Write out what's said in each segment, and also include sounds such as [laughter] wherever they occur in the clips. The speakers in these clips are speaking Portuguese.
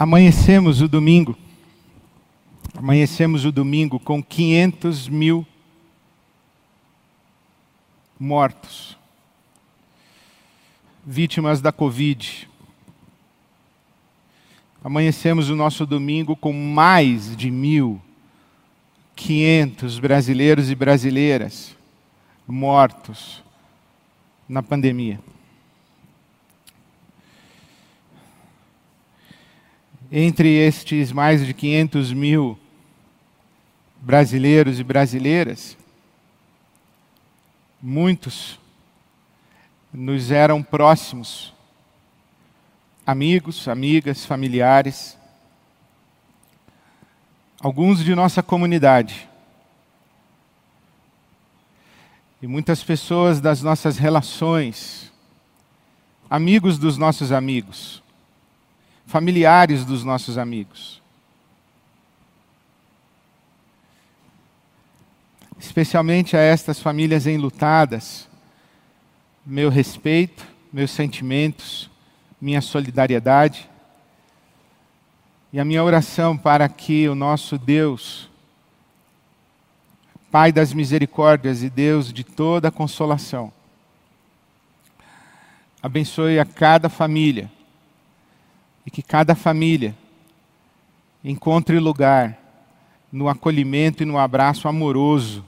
Amanhecemos o domingo, amanhecemos o domingo com 500 mil mortos, vítimas da Covid. Amanhecemos o nosso domingo com mais de mil 500 brasileiros e brasileiras mortos na pandemia. Entre estes mais de 500 mil brasileiros e brasileiras, muitos nos eram próximos, amigos, amigas, familiares, alguns de nossa comunidade. E muitas pessoas das nossas relações, amigos dos nossos amigos familiares dos nossos amigos. Especialmente a estas famílias enlutadas, meu respeito, meus sentimentos, minha solidariedade e a minha oração para que o nosso Deus, Pai das misericórdias e Deus de toda consolação, abençoe a cada família e que cada família encontre lugar no acolhimento e no abraço amoroso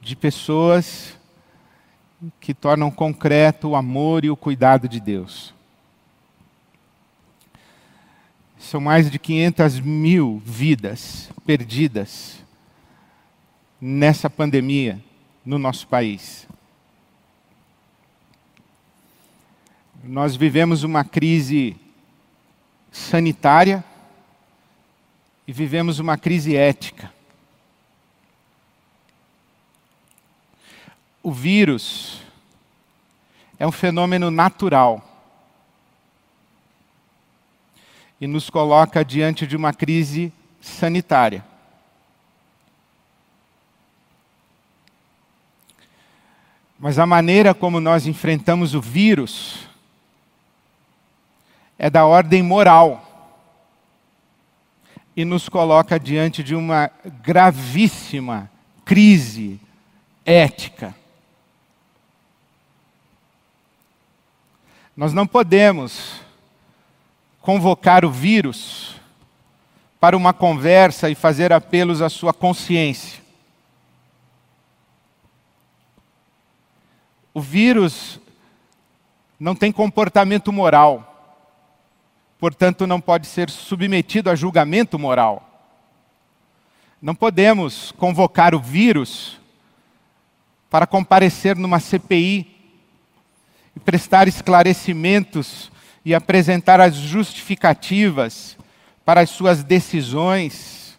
de pessoas que tornam concreto o amor e o cuidado de Deus. São mais de 500 mil vidas perdidas nessa pandemia no nosso país. Nós vivemos uma crise sanitária e vivemos uma crise ética. O vírus é um fenômeno natural e nos coloca diante de uma crise sanitária. Mas a maneira como nós enfrentamos o vírus é da ordem moral e nos coloca diante de uma gravíssima crise ética. Nós não podemos convocar o vírus para uma conversa e fazer apelos à sua consciência. O vírus não tem comportamento moral portanto, não pode ser submetido a julgamento moral. Não podemos convocar o vírus para comparecer numa CPI e prestar esclarecimentos e apresentar as justificativas para as suas decisões.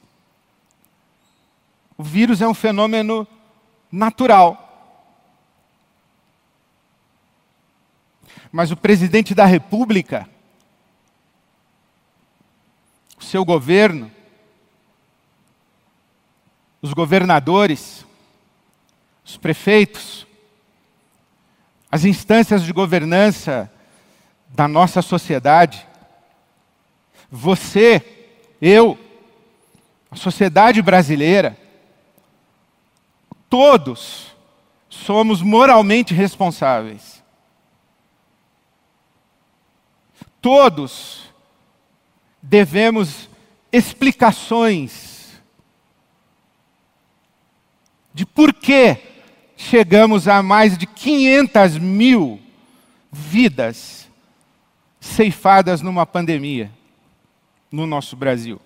O vírus é um fenômeno natural. Mas o presidente da República o seu governo, os governadores, os prefeitos, as instâncias de governança da nossa sociedade, você, eu, a sociedade brasileira, todos somos moralmente responsáveis. Todos devemos explicações de por que chegamos a mais de 500 mil vidas ceifadas numa pandemia no nosso Brasil.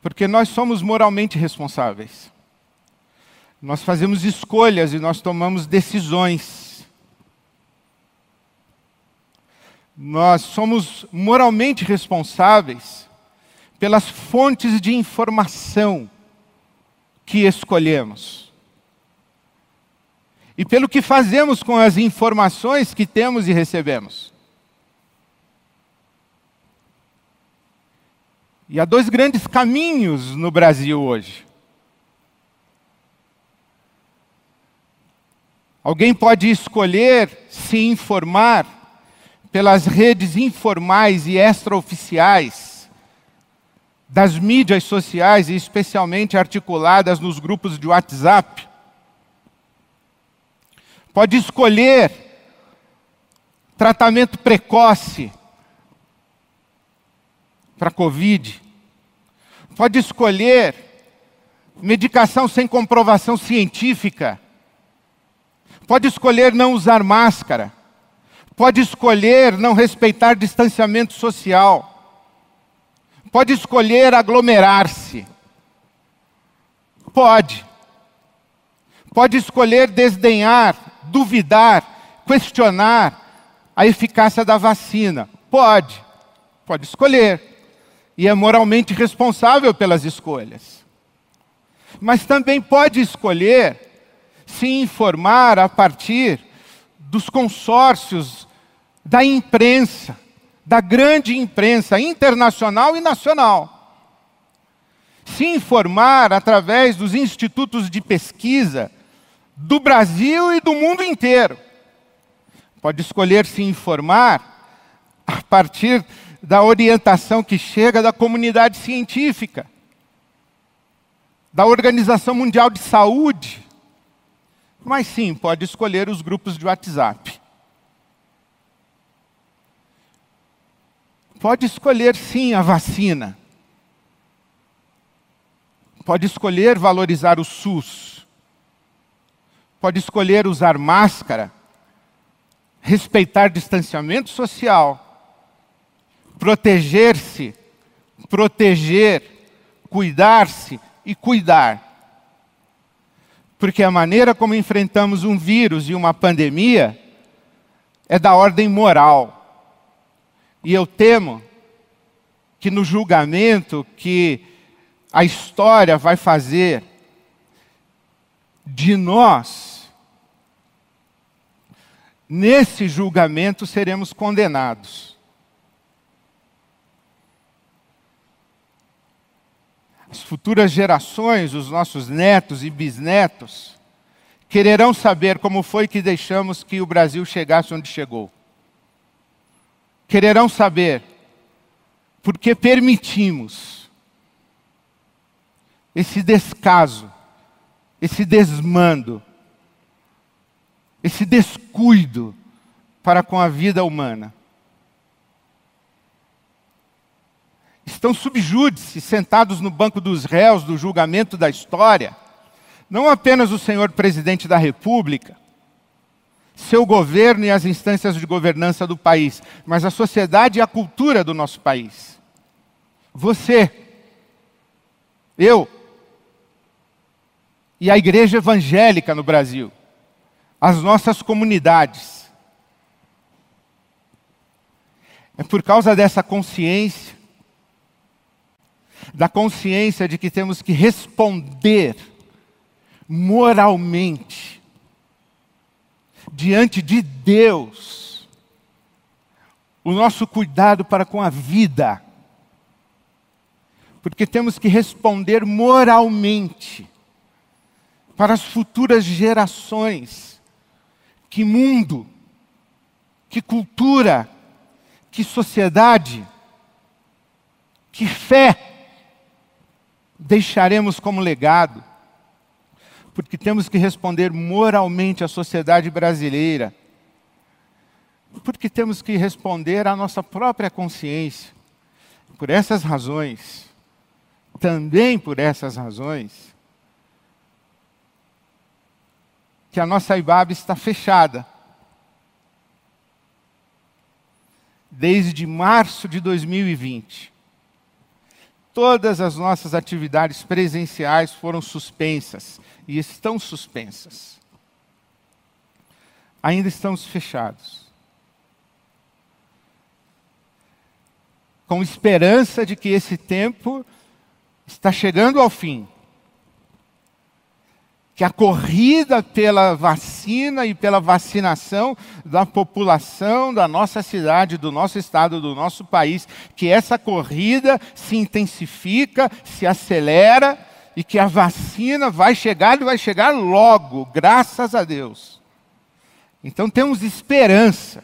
Porque nós somos moralmente responsáveis. Nós fazemos escolhas e nós tomamos decisões. Nós somos moralmente responsáveis pelas fontes de informação que escolhemos. E pelo que fazemos com as informações que temos e recebemos. E há dois grandes caminhos no Brasil hoje. Alguém pode escolher se informar pelas redes informais e extraoficiais das mídias sociais e especialmente articuladas nos grupos de WhatsApp. Pode escolher tratamento precoce para Covid. Pode escolher medicação sem comprovação científica. Pode escolher não usar máscara. Pode escolher não respeitar distanciamento social. Pode escolher aglomerar-se. Pode. Pode escolher desdenhar, duvidar, questionar a eficácia da vacina. Pode. Pode escolher. E é moralmente responsável pelas escolhas. Mas também pode escolher se informar a partir dos consórcios da imprensa, da grande imprensa internacional e nacional. Se informar através dos institutos de pesquisa do Brasil e do mundo inteiro. Pode escolher se informar a partir da orientação que chega da comunidade científica, da Organização Mundial de Saúde, mas sim, pode escolher os grupos de WhatsApp. Pode escolher sim a vacina. Pode escolher valorizar o SUS. Pode escolher usar máscara, respeitar distanciamento social, proteger-se, proteger, cuidar-se e cuidar. Porque a maneira como enfrentamos um vírus e uma pandemia é da ordem moral. E eu temo que no julgamento que a história vai fazer de nós, nesse julgamento seremos condenados. as futuras gerações, os nossos netos e bisnetos, quererão saber como foi que deixamos que o Brasil chegasse onde chegou. Quererão saber porque permitimos esse descaso, esse desmando, esse descuido para com a vida humana. estão subjúdice, sentados no banco dos réus do julgamento da história, não apenas o senhor presidente da República, seu governo e as instâncias de governança do país, mas a sociedade e a cultura do nosso país. Você, eu e a igreja evangélica no Brasil, as nossas comunidades. É por causa dessa consciência da consciência de que temos que responder moralmente diante de Deus o nosso cuidado para com a vida. Porque temos que responder moralmente para as futuras gerações. Que mundo, que cultura, que sociedade, que fé deixaremos como legado, porque temos que responder moralmente à sociedade brasileira, porque temos que responder à nossa própria consciência. Por essas razões, também por essas razões, que a nossa IBAB está fechada. Desde março de 2020 todas as nossas atividades presenciais foram suspensas e estão suspensas. Ainda estamos fechados. Com esperança de que esse tempo está chegando ao fim que a corrida pela vacina e pela vacinação da população da nossa cidade, do nosso estado, do nosso país, que essa corrida se intensifica, se acelera e que a vacina vai chegar e vai chegar logo, graças a Deus. Então temos esperança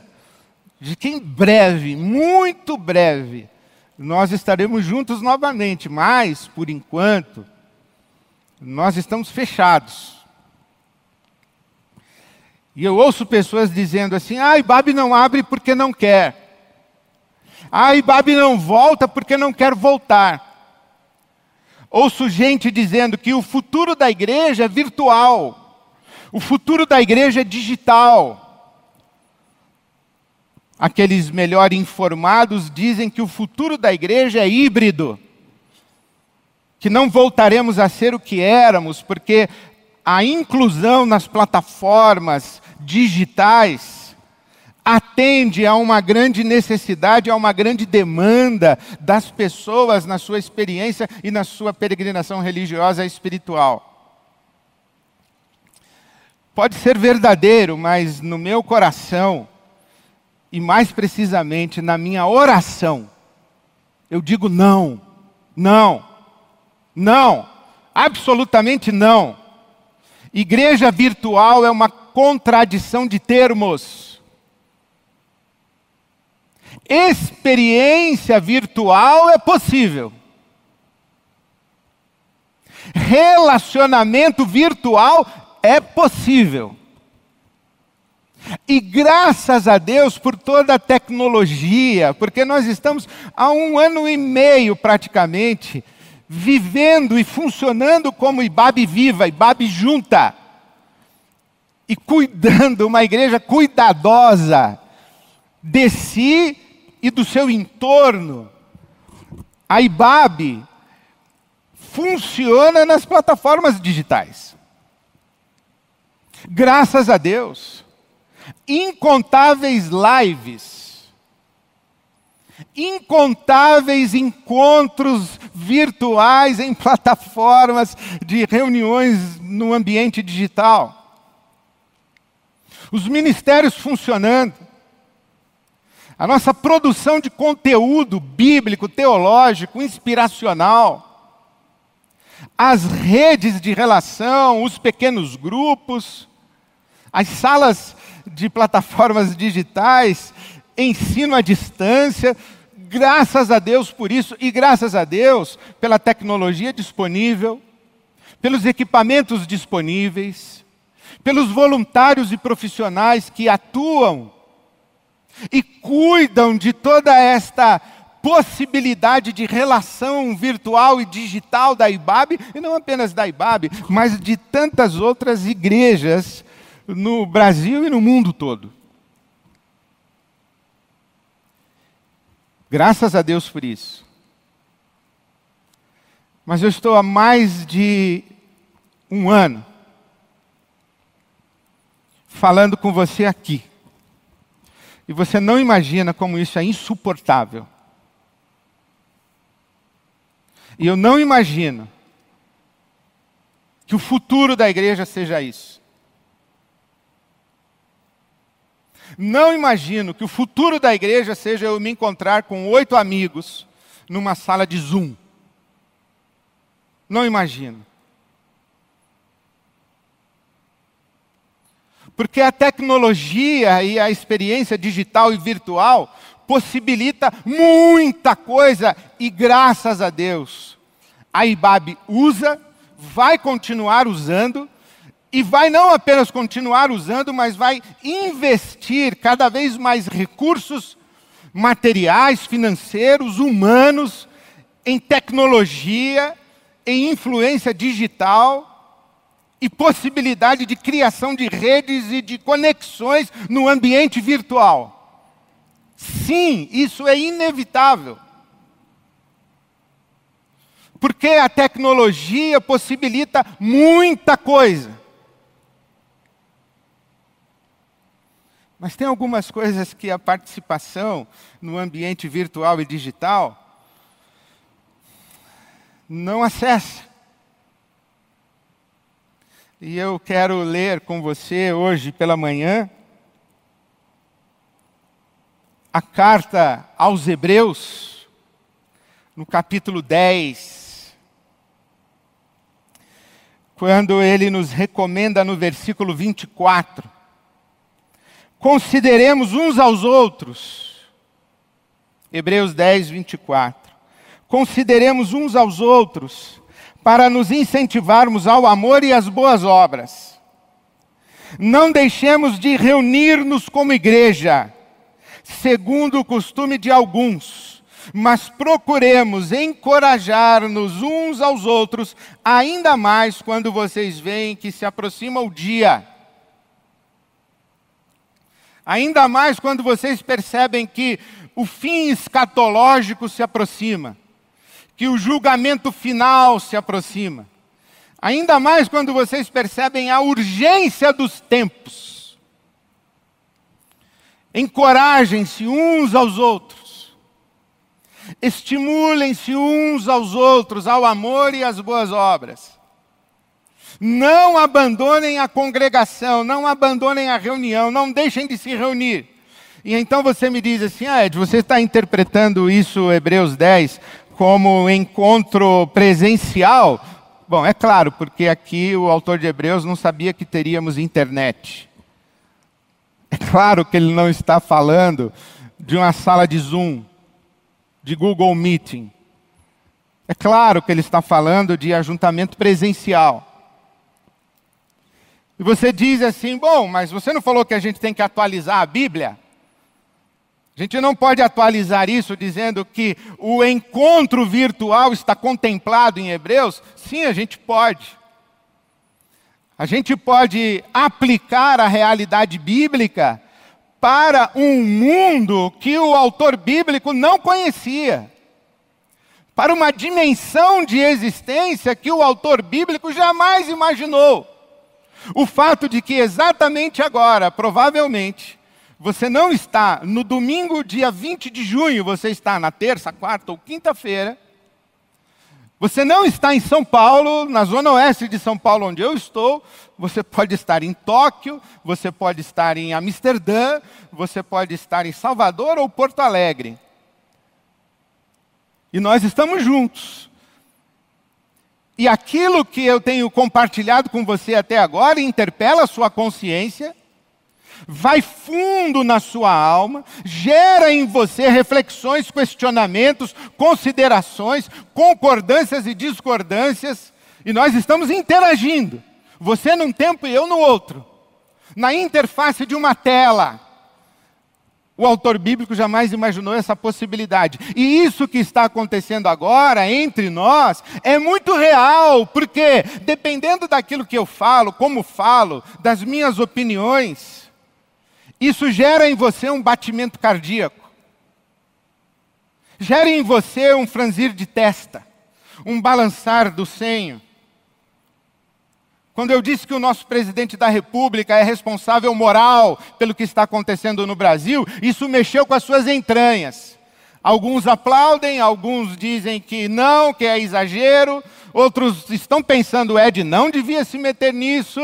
de que em breve, muito breve, nós estaremos juntos novamente, mas, por enquanto, nós estamos fechados. E eu ouço pessoas dizendo assim: ah, Ibabe não abre porque não quer. Ah, Ibabe não volta porque não quer voltar. Ouço gente dizendo que o futuro da igreja é virtual, o futuro da igreja é digital. Aqueles melhor informados dizem que o futuro da igreja é híbrido, que não voltaremos a ser o que éramos, porque a inclusão nas plataformas digitais atende a uma grande necessidade, a uma grande demanda das pessoas na sua experiência e na sua peregrinação religiosa e espiritual. Pode ser verdadeiro, mas no meu coração, e mais precisamente na minha oração, eu digo não, não, não, absolutamente não. Igreja virtual é uma contradição de termos. Experiência virtual é possível. Relacionamento virtual é possível. E graças a Deus por toda a tecnologia, porque nós estamos há um ano e meio praticamente vivendo e funcionando como Ibabe viva, Ibabe junta. E cuidando, uma igreja cuidadosa de si e do seu entorno. A Ibabe funciona nas plataformas digitais. Graças a Deus. Incontáveis lives incontáveis encontros virtuais em [laughs] plataformas de reuniões no ambiente digital. Os ministérios funcionando. A nossa produção de conteúdo bíblico, teológico, inspiracional. As redes de relação, os pequenos grupos, as salas de plataformas digitais, ensino à distância, graças a Deus por isso e graças a Deus pela tecnologia disponível, pelos equipamentos disponíveis, pelos voluntários e profissionais que atuam e cuidam de toda esta possibilidade de relação virtual e digital da IBAB, e não apenas da IBAB, mas de tantas outras igrejas no Brasil e no mundo todo. Graças a Deus por isso. Mas eu estou há mais de um ano falando com você aqui. E você não imagina como isso é insuportável. E eu não imagino que o futuro da igreja seja isso. Não imagino que o futuro da igreja seja eu me encontrar com oito amigos numa sala de Zoom. Não imagino. Porque a tecnologia e a experiência digital e virtual possibilita muita coisa e graças a Deus a IBAB usa, vai continuar usando e vai não apenas continuar usando, mas vai investir cada vez mais recursos materiais, financeiros, humanos, em tecnologia, em influência digital e possibilidade de criação de redes e de conexões no ambiente virtual. Sim, isso é inevitável. Porque a tecnologia possibilita muita coisa. Mas tem algumas coisas que a participação no ambiente virtual e digital não acessa. E eu quero ler com você hoje pela manhã a carta aos Hebreus, no capítulo 10, quando ele nos recomenda no versículo 24 consideremos uns aos outros. Hebreus 10, 24. Consideremos uns aos outros para nos incentivarmos ao amor e às boas obras. Não deixemos de reunir-nos como igreja, segundo o costume de alguns, mas procuremos encorajar-nos uns aos outros, ainda mais quando vocês veem que se aproxima o dia. Ainda mais quando vocês percebem que o fim escatológico se aproxima, que o julgamento final se aproxima. Ainda mais quando vocês percebem a urgência dos tempos. Encorajem-se uns aos outros. Estimulem-se uns aos outros ao amor e às boas obras. Não abandonem a congregação, não abandonem a reunião, não deixem de se reunir. E então você me diz assim, ah, Ed, você está interpretando isso, Hebreus 10, como encontro presencial? Bom, é claro, porque aqui o autor de Hebreus não sabia que teríamos internet. É claro que ele não está falando de uma sala de Zoom, de Google Meeting. É claro que ele está falando de ajuntamento presencial. E você diz assim: bom, mas você não falou que a gente tem que atualizar a Bíblia? A gente não pode atualizar isso dizendo que o encontro virtual está contemplado em Hebreus? Sim, a gente pode. A gente pode aplicar a realidade bíblica para um mundo que o autor bíblico não conhecia. Para uma dimensão de existência que o autor bíblico jamais imaginou. O fato de que exatamente agora, provavelmente, você não está no domingo, dia 20 de junho, você está na terça, quarta ou quinta-feira. Você não está em São Paulo, na zona oeste de São Paulo, onde eu estou. Você pode estar em Tóquio, você pode estar em Amsterdã, você pode estar em Salvador ou Porto Alegre. E nós estamos juntos. E aquilo que eu tenho compartilhado com você até agora interpela a sua consciência vai fundo na sua alma, gera em você reflexões, questionamentos, considerações, concordâncias e discordâncias, e nós estamos interagindo. Você num tempo e eu no outro. Na interface de uma tela. O autor bíblico jamais imaginou essa possibilidade. E isso que está acontecendo agora entre nós é muito real, porque dependendo daquilo que eu falo, como falo, das minhas opiniões, isso gera em você um batimento cardíaco. Gera em você um franzir de testa, um balançar do senho. Quando eu disse que o nosso presidente da República é responsável moral pelo que está acontecendo no Brasil, isso mexeu com as suas entranhas. Alguns aplaudem, alguns dizem que não, que é exagero, outros estão pensando, Ed não devia se meter nisso.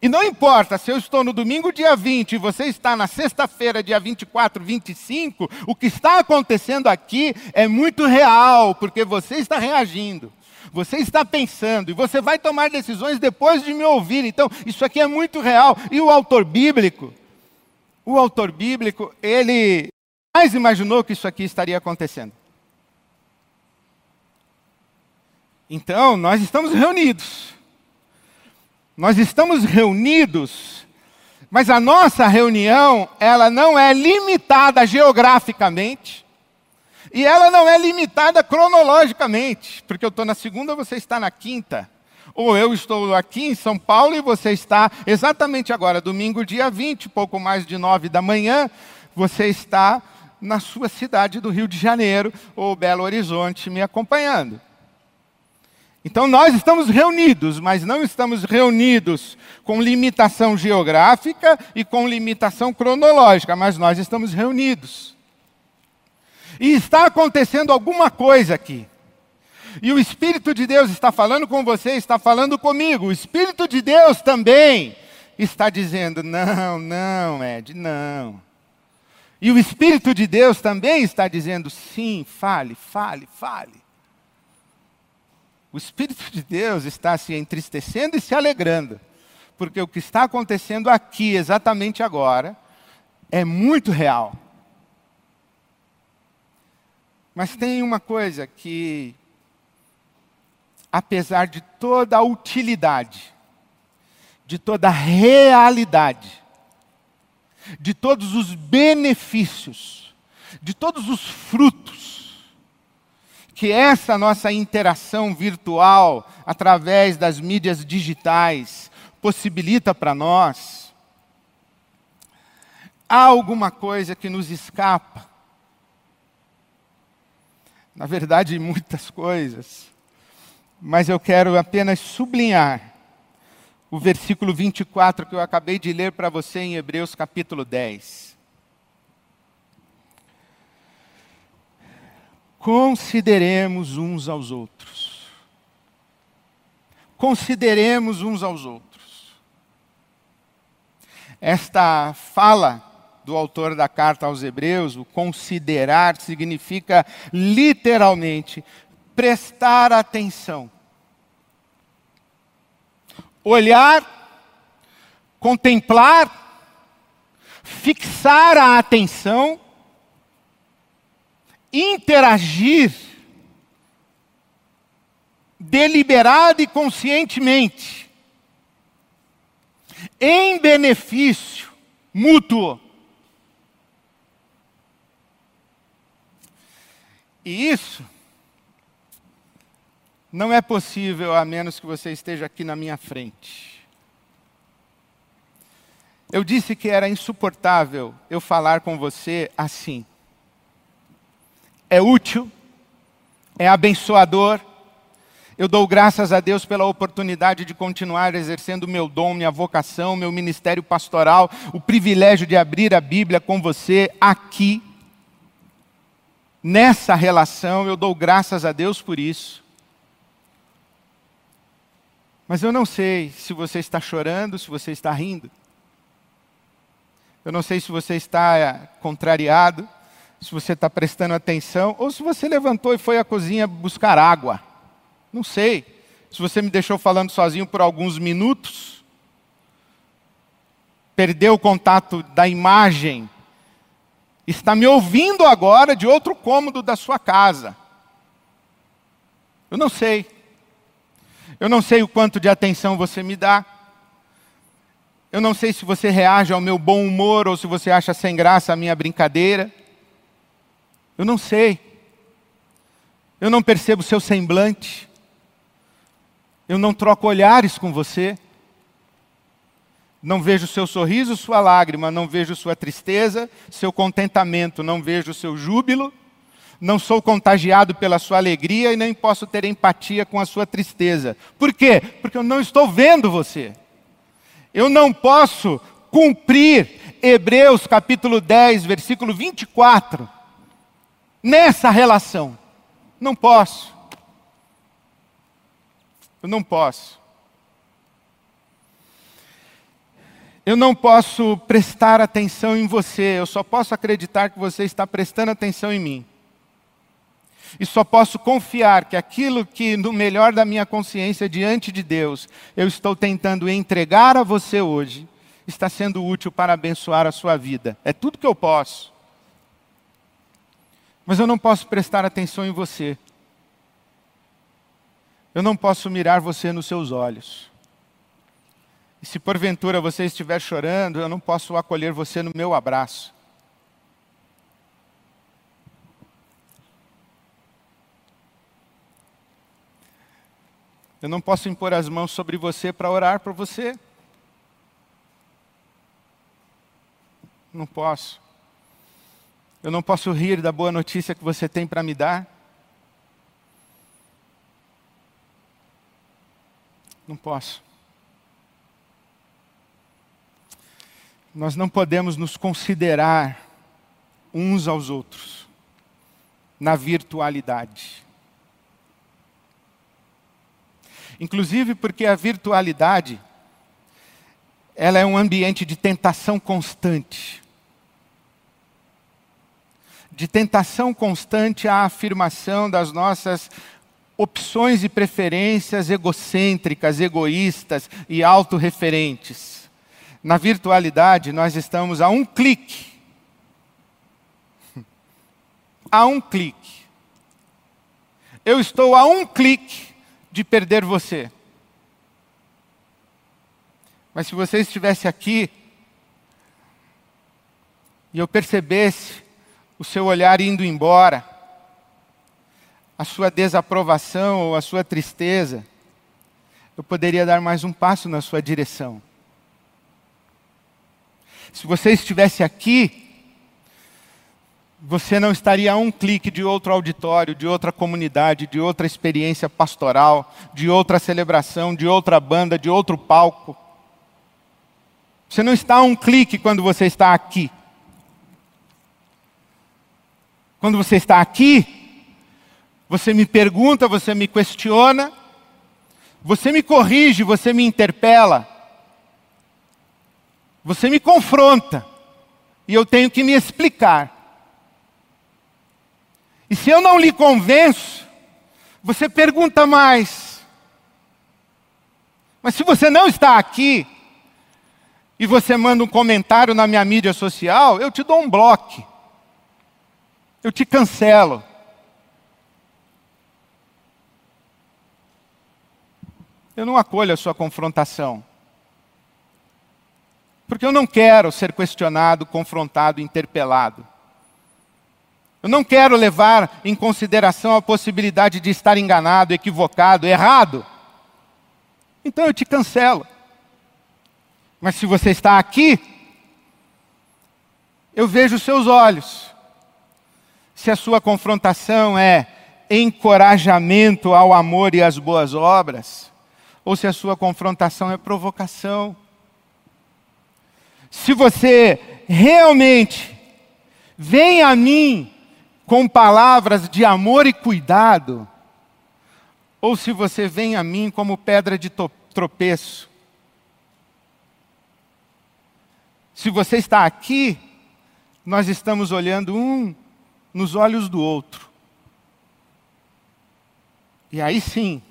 E não importa se eu estou no domingo, dia 20, e você está na sexta-feira, dia 24, 25, o que está acontecendo aqui é muito real, porque você está reagindo. Você está pensando e você vai tomar decisões depois de me ouvir. Então, isso aqui é muito real. E o autor bíblico, o autor bíblico, ele mais imaginou que isso aqui estaria acontecendo. Então, nós estamos reunidos. Nós estamos reunidos, mas a nossa reunião, ela não é limitada geograficamente, e ela não é limitada cronologicamente, porque eu estou na segunda, você está na quinta. Ou eu estou aqui em São Paulo e você está exatamente agora, domingo, dia 20, pouco mais de nove da manhã, você está na sua cidade do Rio de Janeiro ou Belo Horizonte me acompanhando. Então nós estamos reunidos, mas não estamos reunidos com limitação geográfica e com limitação cronológica, mas nós estamos reunidos. E está acontecendo alguma coisa aqui. E o Espírito de Deus está falando com você, está falando comigo. O Espírito de Deus também está dizendo: não, não, Ed, não. E o Espírito de Deus também está dizendo: sim, fale, fale, fale. O Espírito de Deus está se entristecendo e se alegrando, porque o que está acontecendo aqui, exatamente agora, é muito real. Mas tem uma coisa que, apesar de toda a utilidade, de toda a realidade, de todos os benefícios, de todos os frutos que essa nossa interação virtual através das mídias digitais possibilita para nós, há alguma coisa que nos escapa. Na verdade, muitas coisas. Mas eu quero apenas sublinhar o versículo 24 que eu acabei de ler para você em Hebreus capítulo 10. Consideremos uns aos outros. Consideremos uns aos outros. Esta fala do autor da carta aos Hebreus, o considerar, significa literalmente prestar atenção olhar, contemplar, fixar a atenção, interagir deliberada e conscientemente em benefício mútuo. E isso não é possível a menos que você esteja aqui na minha frente. Eu disse que era insuportável eu falar com você assim. É útil, é abençoador. Eu dou graças a Deus pela oportunidade de continuar exercendo meu dom, minha vocação, meu ministério pastoral, o privilégio de abrir a Bíblia com você aqui. Nessa relação, eu dou graças a Deus por isso. Mas eu não sei se você está chorando, se você está rindo. Eu não sei se você está eh, contrariado, se você está prestando atenção, ou se você levantou e foi à cozinha buscar água. Não sei. Se você me deixou falando sozinho por alguns minutos, perdeu o contato da imagem, está me ouvindo agora de outro cômodo da sua casa. Eu não sei. Eu não sei o quanto de atenção você me dá. Eu não sei se você reage ao meu bom humor ou se você acha sem graça a minha brincadeira. Eu não sei. Eu não percebo seu semblante. Eu não troco olhares com você. Não vejo seu sorriso, sua lágrima, não vejo sua tristeza, seu contentamento, não vejo seu júbilo não sou contagiado pela sua alegria e nem posso ter empatia com a sua tristeza. Por quê? Porque eu não estou vendo você. Eu não posso cumprir Hebreus capítulo 10, versículo 24, nessa relação. Não posso. Eu não posso. Eu não posso prestar atenção em você, eu só posso acreditar que você está prestando atenção em mim. E só posso confiar que aquilo que, no melhor da minha consciência diante de Deus, eu estou tentando entregar a você hoje, está sendo útil para abençoar a sua vida. É tudo que eu posso. Mas eu não posso prestar atenção em você. Eu não posso mirar você nos seus olhos. E se porventura você estiver chorando, eu não posso acolher você no meu abraço. Eu não posso impor as mãos sobre você para orar por você. Não posso. Eu não posso rir da boa notícia que você tem para me dar. Não posso. Nós não podemos nos considerar uns aos outros na virtualidade. Inclusive porque a virtualidade ela é um ambiente de tentação constante. De tentação constante à afirmação das nossas opções e preferências egocêntricas, egoístas e autorreferentes. Na virtualidade, nós estamos a um clique. [laughs] A um clique. Eu estou a um clique de perder você. Mas se você estivesse aqui e eu percebesse o seu olhar indo embora, a sua desaprovação ou a sua tristeza, eu poderia dar mais um passo na sua direção. Se você estivesse aqui, você não estaria a um clique de outro auditório, de outra comunidade, de outra experiência pastoral, de outra celebração, de outra banda, de outro palco. Você não está a um clique quando você está aqui. Quando você está aqui, você me pergunta, você me questiona, você me corrige, você me interpela, você me confronta, e eu tenho que me explicar. E se eu não lhe convenço, você pergunta mais. Mas se você não está aqui, e você manda um comentário na minha mídia social, eu te dou um bloco eu te cancelo. Eu não acolho a sua confrontação. Porque eu não quero ser questionado, confrontado, interpelado. Eu não quero levar em consideração a possibilidade de estar enganado, equivocado, errado. Então eu te cancelo. Mas se você está aqui, eu vejo seus olhos se a sua confrontação é encorajamento ao amor e às boas obras, ou se a sua confrontação é provocação. Se você realmente vem a mim com palavras de amor e cuidado, ou se você vem a mim como pedra de tropeço. Se você está aqui, nós estamos olhando um nos olhos do outro. E aí sim,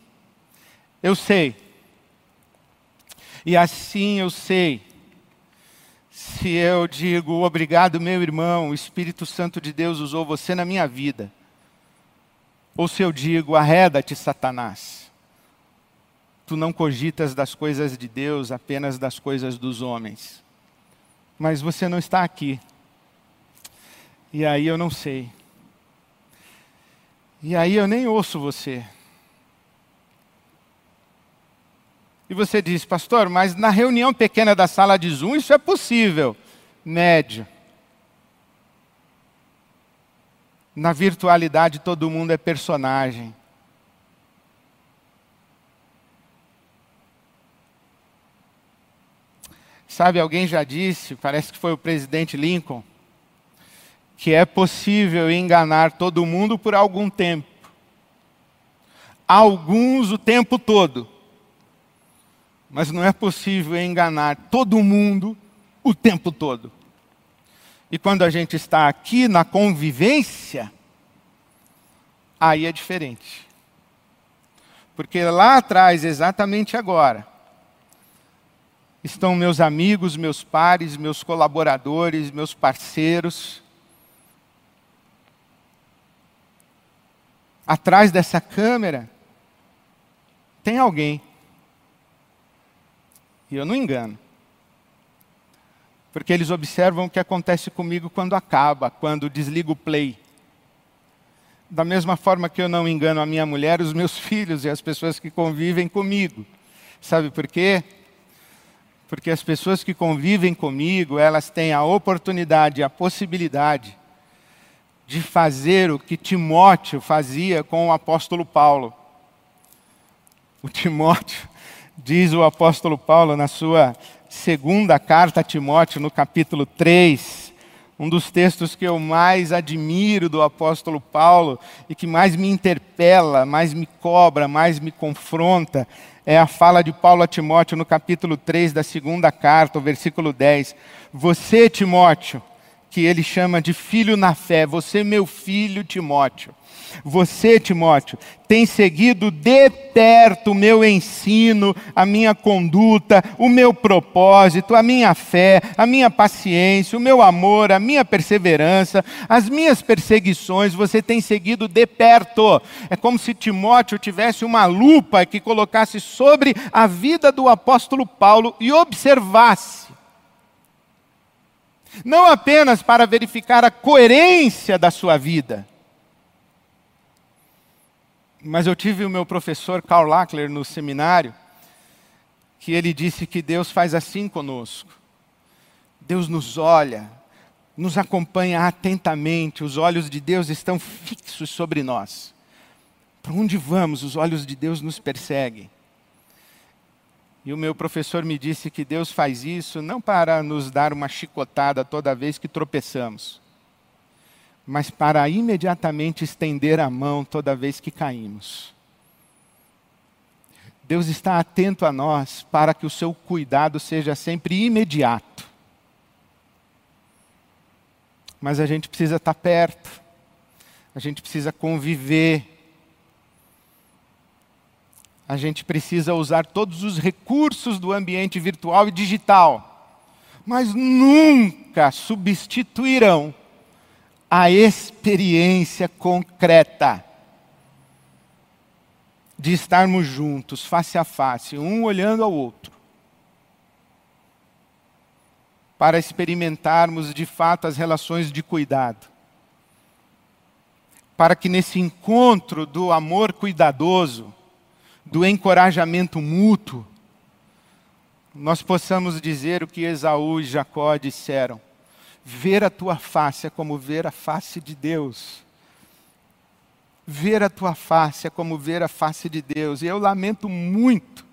eu sei. E assim eu sei. Se eu digo, obrigado, meu irmão, o Espírito Santo de Deus usou você na minha vida. Ou se eu digo, arreda-te, Satanás. Tu não cogitas das coisas de Deus, apenas das coisas dos homens. Mas você não está aqui. E aí eu não sei. E aí eu nem ouço você. E você diz, pastor, mas na reunião pequena da sala de Zoom isso é possível. Médio. Na virtualidade todo mundo é personagem. Sabe, alguém já disse, parece que foi o presidente Lincoln, que é possível enganar todo mundo por algum tempo. Alguns o tempo todo. Mas não é possível enganar todo mundo o tempo todo. E quando a gente está aqui na convivência, aí é diferente. Porque lá atrás, exatamente agora, estão meus amigos, meus pares, meus colaboradores, meus parceiros, atrás dessa câmera tem alguém. E eu não engano. Porque eles observam o que acontece comigo quando acaba, quando desligo o play. Da mesma forma que eu não engano a minha mulher, os meus [laughs] filhos e as pessoas que convivem comigo. Sabe por quê? Porque as pessoas que convivem comigo, elas têm a oportunidade, a possibilidade de fazer o que Timóteo fazia com o apóstolo Paulo. O Timóteo, diz o apóstolo Paulo na sua segunda carta a Timóteo, no capítulo 3, um dos textos que eu mais admiro do apóstolo Paulo e que mais me interpela, mais me cobra, mais me confronta, é a fala de Paulo a Timóteo no capítulo 3 da segunda carta, o versículo 10. Você, Timóteo, que ele chama de filho na fé. Você, meu filho Timóteo. Você, Timóteo, tem seguido de perto o meu ensino, a minha conduta, o meu propósito, a minha fé, a minha paciência, o meu amor, a minha perseverança, as minhas perseguições, você tem seguido de perto. É como se Timóteo tivesse uma lupa que colocasse sobre a vida do apóstolo Paulo e observasse não apenas para verificar a coerência da sua vida, mas eu tive o meu professor Karl Lackler no seminário, que ele disse que Deus faz assim conosco. Deus nos olha, nos acompanha atentamente, os olhos de Deus estão fixos sobre nós. Para onde vamos, os olhos de Deus nos perseguem. E o meu professor me disse que Deus faz isso não para nos dar uma chicotada toda vez que tropeçamos, mas para imediatamente estender a mão toda vez que caímos. Deus está atento a nós para que o seu cuidado seja sempre imediato. Mas a gente precisa estar perto, a gente precisa conviver, a gente precisa usar todos os recursos do ambiente virtual e digital, mas nunca substituirão a experiência concreta de estarmos juntos, face a face, um olhando ao outro, para experimentarmos de fato as relações de cuidado. Para que nesse encontro do amor cuidadoso, do encorajamento mútuo, nós possamos dizer o que Esaú e Jacó disseram: Ver a tua face é como ver a face de Deus. Ver a tua face é como ver a face de Deus. E eu lamento muito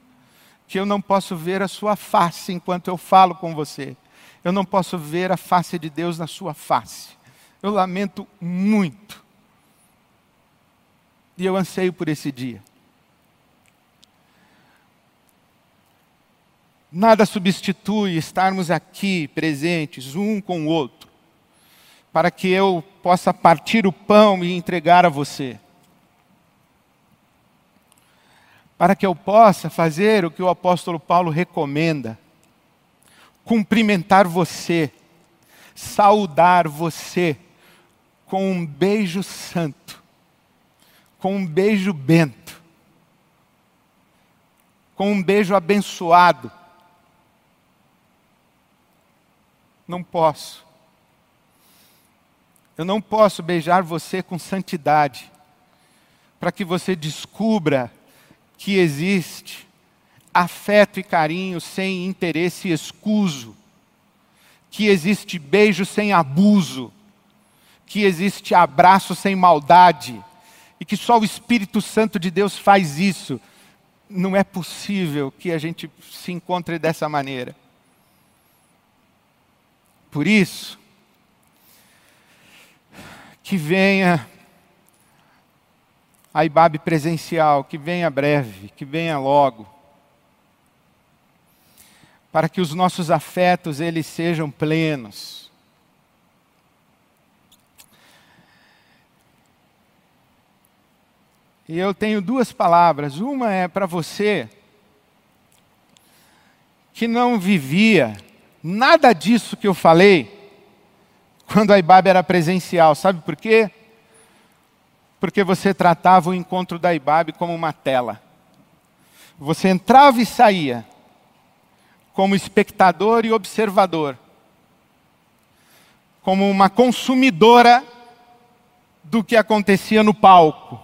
que eu não posso ver a sua face enquanto eu falo com você. Eu não posso ver a face de Deus na sua face. Eu lamento muito. E eu anseio por esse dia. Nada substitui estarmos aqui presentes, um com o outro, para que eu possa partir o pão e entregar a você. Para que eu possa fazer o que o apóstolo Paulo recomenda: cumprimentar você, saudar você com um beijo santo, com um beijo bento, com um beijo abençoado Não posso. Eu não posso beijar você com santidade, para que você descubra que existe afeto e carinho sem interesse escuso, que existe beijo sem abuso, que existe abraço sem maldade, e que só o Espírito Santo de Deus faz isso. Não é possível que a gente se encontre dessa maneira. Por isso, que venha a IBAB presencial, que venha breve, que venha logo, para que os nossos afetos eles sejam plenos. E eu tenho duas palavras. Uma é para você que não vivia Nada disso que eu falei quando a IBAB era presencial, sabe por quê? Porque você tratava o encontro da IBAB como uma tela. Você entrava e saía como espectador e observador, como uma consumidora do que acontecia no palco,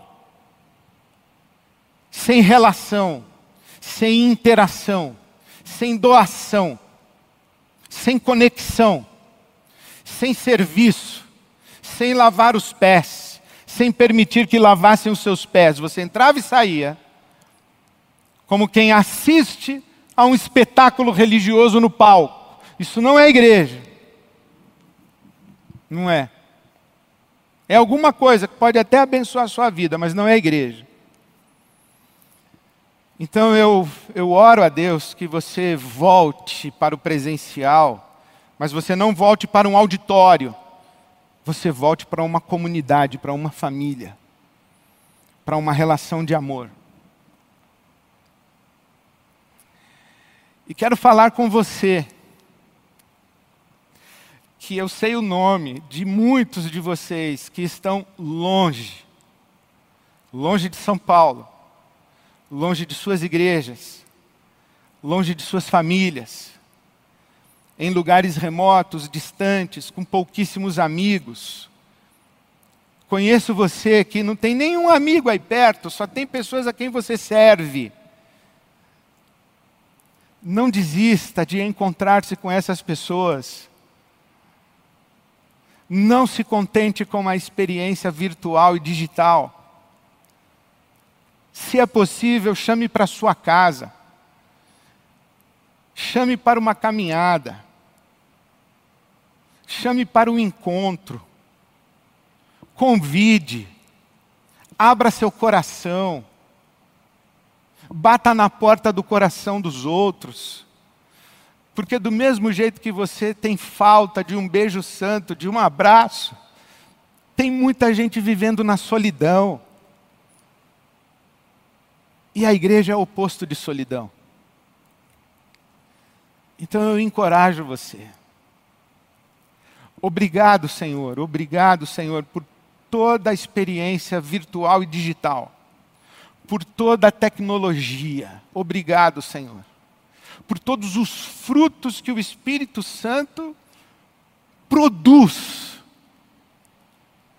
sem relação, sem interação, sem doação sem conexão, sem serviço, sem lavar os pés, sem permitir que lavassem os seus pés. Você entrava e saía, como quem assiste a um espetáculo religioso no palco. Isso não é igreja. Não é. É alguma coisa que pode até abençoar a sua vida, mas não é igreja. Então eu, eu oro a Deus que você volte para o presencial, mas você não volte para um auditório, você volte para uma comunidade, para uma família, para uma relação de amor. E quero falar com você que eu sei o nome de muitos de vocês que estão longe, longe de São Paulo, longe de suas igrejas, longe de suas famílias, em lugares remotos, distantes, com pouquíssimos amigos. Conheço você que não tem nenhum amigo aí perto, só tem pessoas a quem você serve. Não desista de encontrar-se com essas pessoas. Não se contente com a experiência virtual e digital. Se é possível, chame para sua casa. Chame para uma caminhada. Chame para um encontro. Convide. Abra seu coração. Bata na porta do coração dos outros. Porque do mesmo jeito que você tem falta de um beijo santo, de um abraço, tem muita gente vivendo na solidão. E a igreja é o oposto de solidão. Então eu encorajo você. Obrigado, Senhor, obrigado, Senhor, por toda a experiência virtual e digital, por toda a tecnologia. Obrigado, Senhor por todos os frutos que o Espírito Santo produz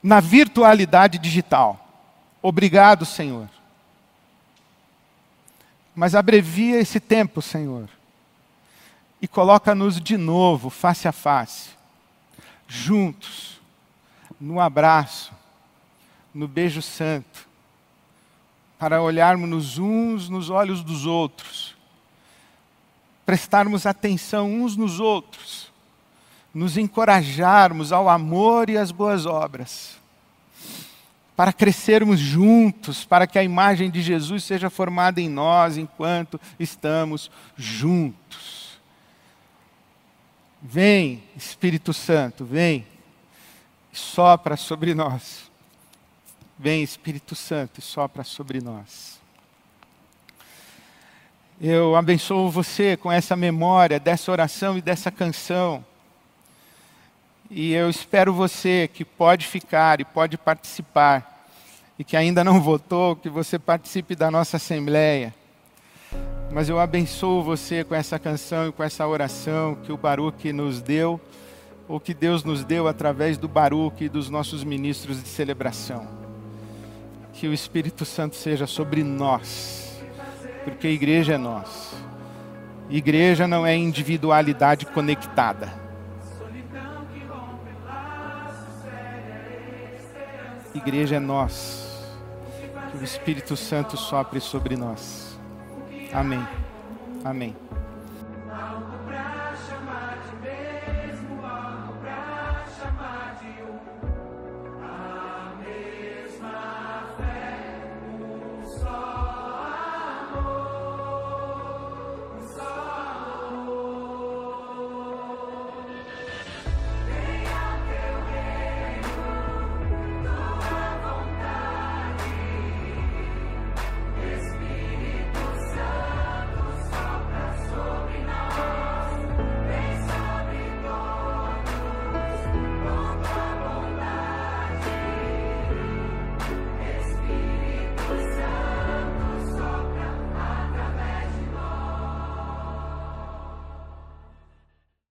na virtualidade digital. Obrigado, Senhor. Mas abrevia esse tempo, Senhor, e coloca-nos de novo, face a face, juntos, no abraço, no beijo santo, para olharmos uns nos olhos dos outros prestarmos atenção uns nos outros, nos encorajarmos ao amor e às boas obras, para crescermos juntos, para que a imagem de Jesus seja formada em nós enquanto estamos juntos. Vem, Espírito Santo, vem, sopra sobre nós. Vem, Espírito Santo, e sopra sobre nós. Eu abençoo você com essa memória dessa oração e dessa canção. E eu espero você que pode ficar e pode participar, e que ainda não [laughs] votou, que você participe da nossa assembleia. Mas eu abençoo você com essa canção e com essa oração que o Baruque nos deu, ou que Deus nos deu através do Baruque e dos nossos ministros de celebração. Que o Espírito Santo seja sobre nós porque a igreja é nós. Igreja não é individualidade conectada. Igreja é nós. Que o Espírito Santo sopre sobre nós. Amém. Amém.